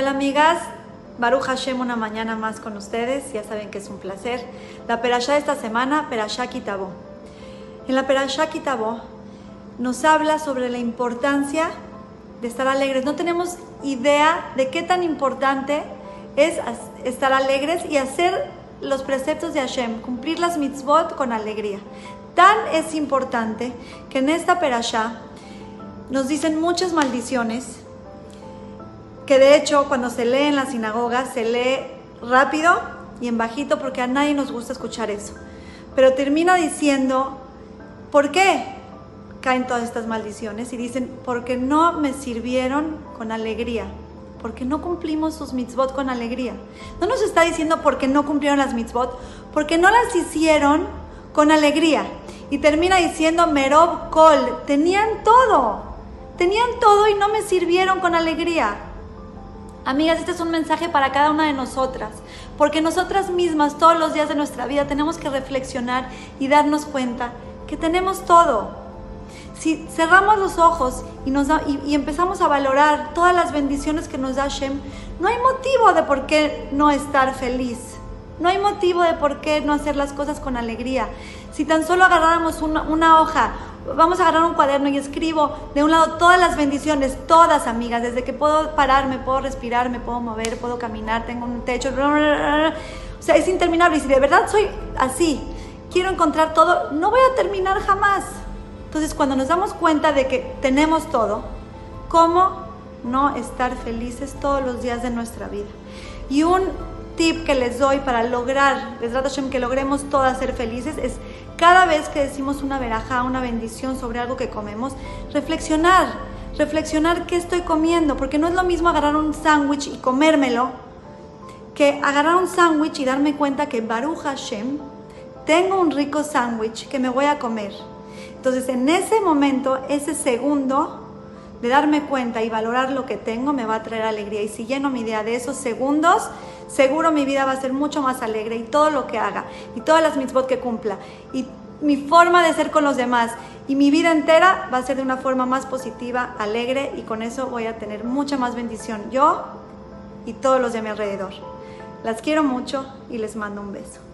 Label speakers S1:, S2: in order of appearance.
S1: Hola amigas, Baruch Hashem una mañana más con ustedes, ya saben que es un placer. La perashá de esta semana, Perashá Kitabó. En la Perashá Kitabó nos habla sobre la importancia de estar alegres. No tenemos idea de qué tan importante es estar alegres y hacer los preceptos de Hashem, cumplir las mitzvot con alegría. Tan es importante que en esta Perashá nos dicen muchas maldiciones que de hecho cuando se lee en la sinagoga se lee rápido y en bajito porque a nadie nos gusta escuchar eso. Pero termina diciendo, ¿por qué caen todas estas maldiciones? Y dicen, porque no me sirvieron con alegría, porque no cumplimos sus mitzvot con alegría. No nos está diciendo porque no cumplieron las mitzvot, porque no las hicieron con alegría. Y termina diciendo, Merob Kol, tenían todo, tenían todo y no me sirvieron con alegría. Amigas, este es un mensaje para cada una de nosotras, porque nosotras mismas todos los días de nuestra vida tenemos que reflexionar y darnos cuenta que tenemos todo. Si cerramos los ojos y, nos y, empezamos a valorar todas las bendiciones que nos da Shem, no hay motivo de por qué no estar feliz. No hay motivo de por qué no hacer las cosas con alegría. Si tan solo agarráramos una hoja vamos a agarrar un cuaderno y escribo de un lado todas las bendiciones, todas amigas, desde que puedo pararme, puedo respirar, me puedo mover, puedo caminar, tengo un techo, o sea, es interminable. Y si de verdad soy así, quiero encontrar todo, no voy a terminar jamás. Entonces, cuando nos damos cuenta de que tenemos todo, ¿cómo no estar felices todos los días de nuestra vida? Y un tip que les doy para lograr, les que logremos todas ser felices, es cada vez que decimos una veraja, una bendición sobre algo que comemos, reflexionar, reflexionar qué estoy comiendo, porque no es lo mismo agarrar un sándwich y comérmelo, que agarrar un sándwich y darme cuenta que Baruch Hashem, tengo un rico sándwich que me voy a comer. Entonces en ese momento, ese segundo de darme cuenta y valorar lo que tengo me va a traer alegría. Y si lleno mi idea de esos segundos, seguro mi vida va a ser mucho más alegre y todo lo que haga y todas las mitzvot que cumpla y mi forma de ser con los demás y mi vida entera va a ser de una forma más positiva, alegre y con eso voy a tener mucha más bendición yo y todos los de mi alrededor. Las quiero mucho y les mando un beso.